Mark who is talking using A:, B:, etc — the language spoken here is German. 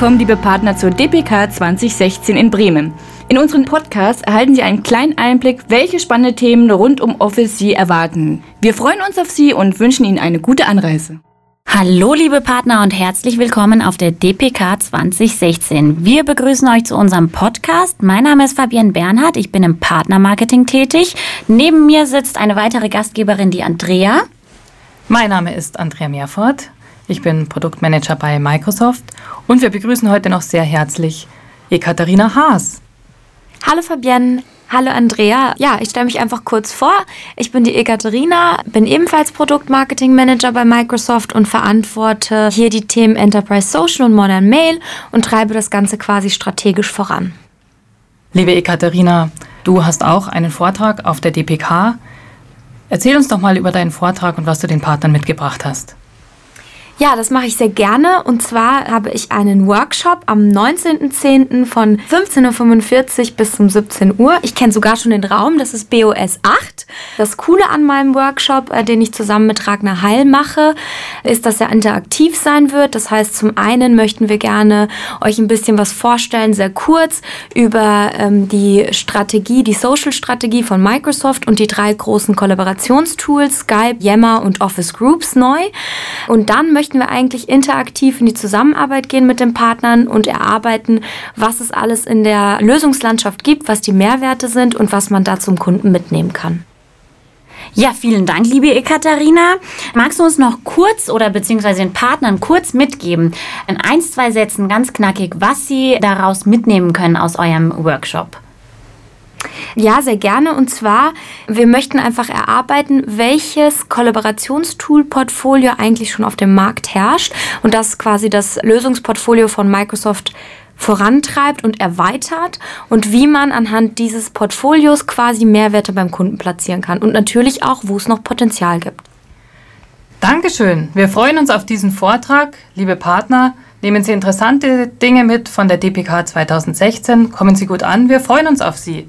A: willkommen, liebe Partner, zur DPK 2016 in Bremen. In unserem Podcast erhalten Sie einen kleinen Einblick, welche spannende Themen rund um Office Sie erwarten. Wir freuen uns auf Sie und wünschen Ihnen eine gute Anreise.
B: Hallo liebe Partner und herzlich willkommen auf der DPK 2016. Wir begrüßen euch zu unserem Podcast. Mein Name ist Fabienne Bernhardt, ich bin im Partnermarketing tätig. Neben mir sitzt eine weitere Gastgeberin, die Andrea.
C: Mein Name ist Andrea Meerfort. Ich bin Produktmanager bei Microsoft und wir begrüßen heute noch sehr herzlich Ekaterina Haas.
D: Hallo Fabienne. Hallo Andrea. Ja, ich stelle mich einfach kurz vor. Ich bin die Ekaterina, bin ebenfalls Produktmarketing Manager bei Microsoft und verantworte hier die Themen Enterprise Social und Modern Mail und treibe das Ganze quasi strategisch voran.
C: Liebe Ekaterina, du hast auch einen Vortrag auf der DPK. Erzähl uns doch mal über deinen Vortrag und was du den Partnern mitgebracht hast.
D: Ja, das mache ich sehr gerne. Und zwar habe ich einen Workshop am 19.10. von 15.45 Uhr bis zum 17 Uhr. Ich kenne sogar schon den Raum, das ist BOS 8. Das Coole an meinem Workshop, äh, den ich zusammen mit Ragnar Heil mache, ist, dass er interaktiv sein wird. Das heißt, zum einen möchten wir gerne euch ein bisschen was vorstellen, sehr kurz, über ähm, die Strategie, die Social-Strategie von Microsoft und die drei großen Kollaborationstools, Skype, Yammer und Office Groups neu. Und dann möchten möchten wir eigentlich interaktiv in die Zusammenarbeit gehen mit den Partnern und erarbeiten, was es alles in der Lösungslandschaft gibt, was die Mehrwerte sind und was man da zum Kunden mitnehmen kann.
B: Ja, vielen Dank, liebe Ekaterina. Magst du uns noch kurz oder beziehungsweise den Partnern kurz mitgeben, in ein, zwei Sätzen ganz knackig, was sie daraus mitnehmen können aus eurem Workshop?
D: Ja, sehr gerne. Und zwar, wir möchten einfach erarbeiten, welches Kollaborationstool-Portfolio eigentlich schon auf dem Markt herrscht und das quasi das Lösungsportfolio von Microsoft vorantreibt und erweitert und wie man anhand dieses Portfolios quasi Mehrwerte beim Kunden platzieren kann und natürlich auch, wo es noch Potenzial gibt.
C: Dankeschön. Wir freuen uns auf diesen Vortrag. Liebe Partner, nehmen Sie interessante Dinge mit von der DPK 2016. Kommen Sie gut an. Wir freuen uns auf Sie.